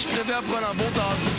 je préfère prendre un bon temps.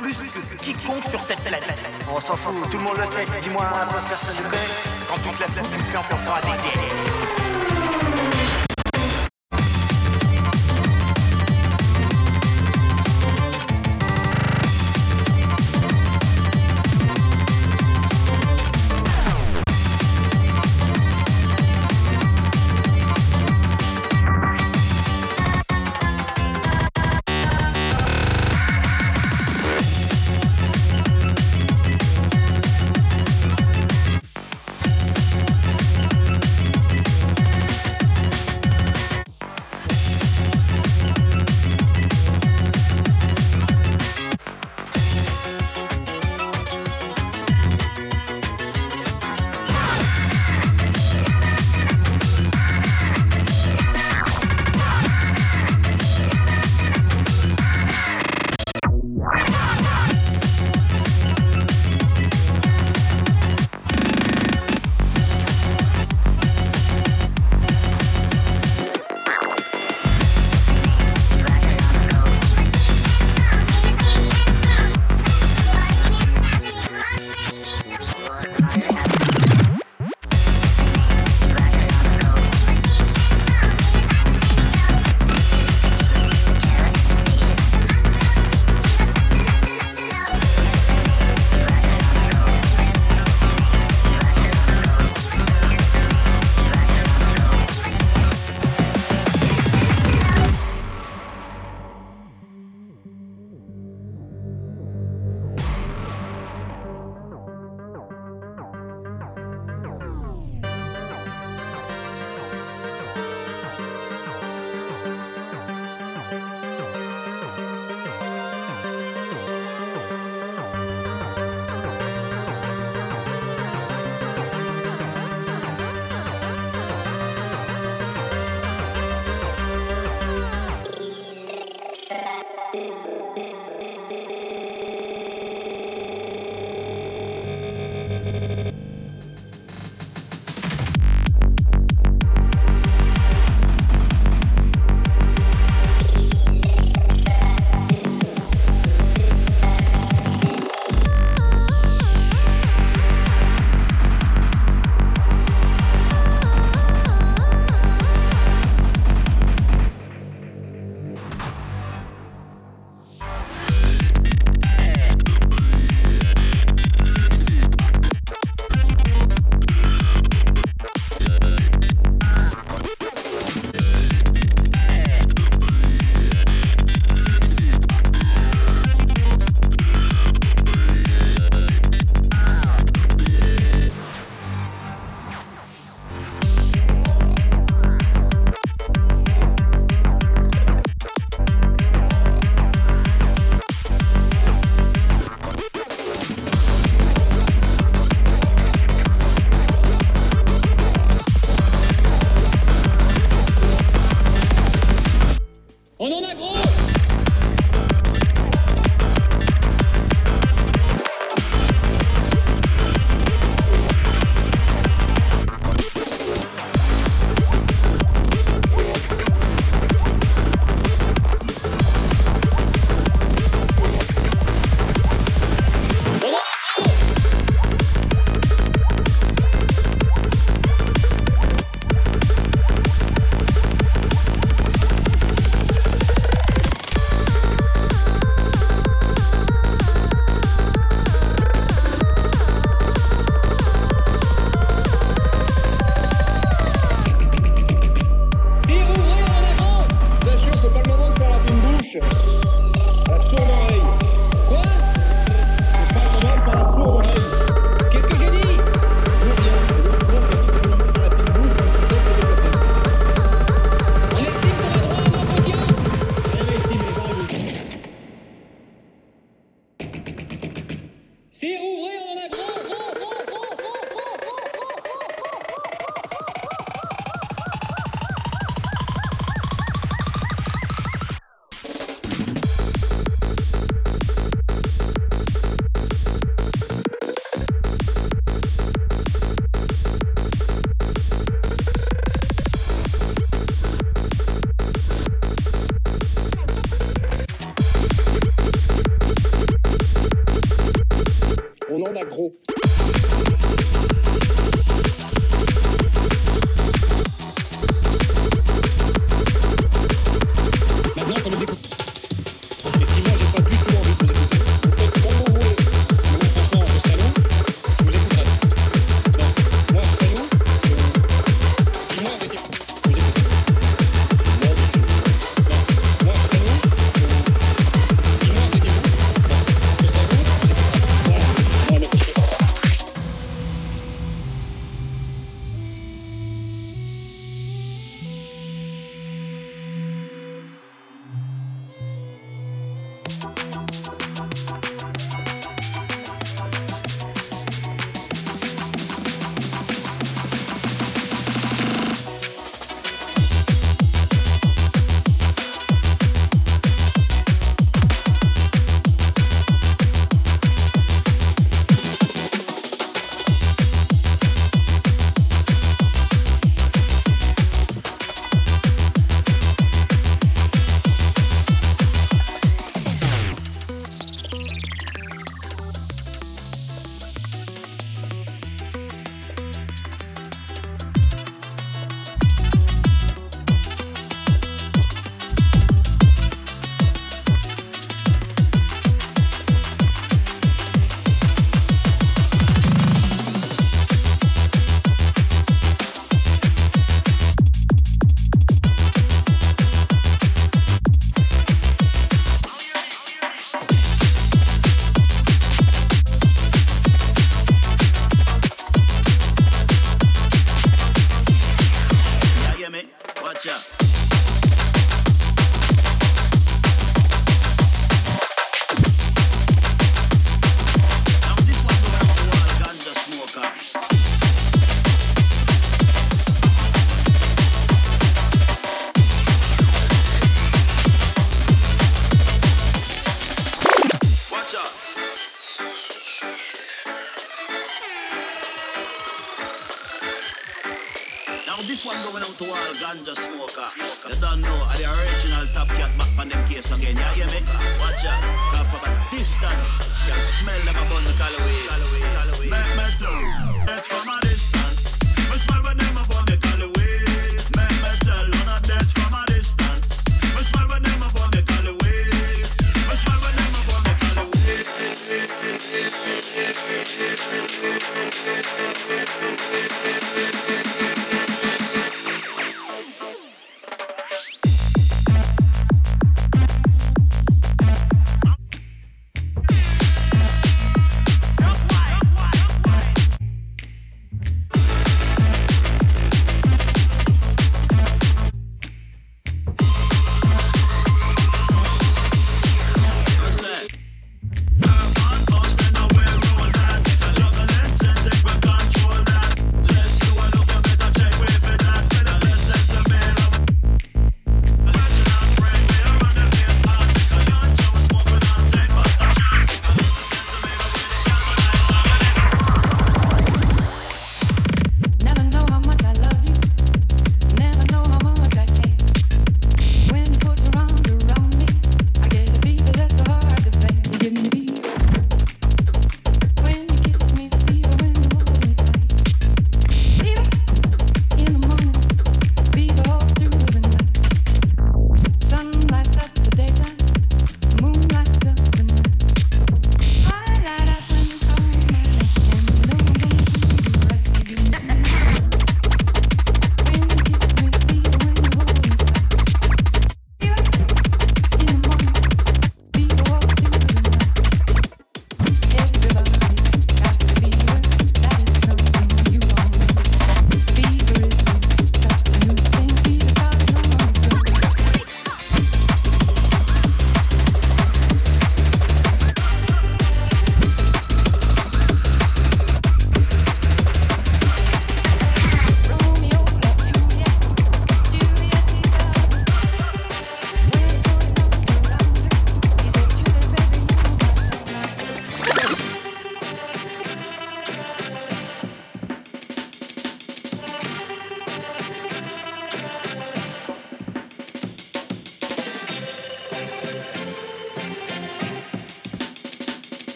Plus que quiconque sur cette planète. On s'en fout, tout le monde le sait. Dis-moi un personne ne connaît. Quand tu te laisses tu fais en pensant à des guerres.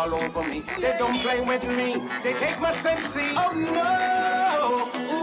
all over me. They don't play with me. They take my sense. Oh no. Ooh.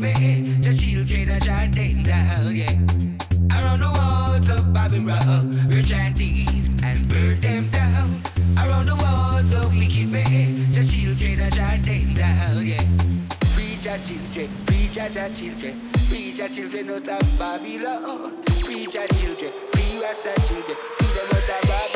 baby. Just shield trade a jardine down, yeah. Around the walls of Babylon, Rock, we're chanting and burn them down. Around the walls of wicked men, just shield trade a jardine down, yeah. Preach our children, preach our children, preach our children out of Babylon. Preach our children, preach our children, feed them out of Babylon.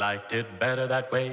Liked it better that way.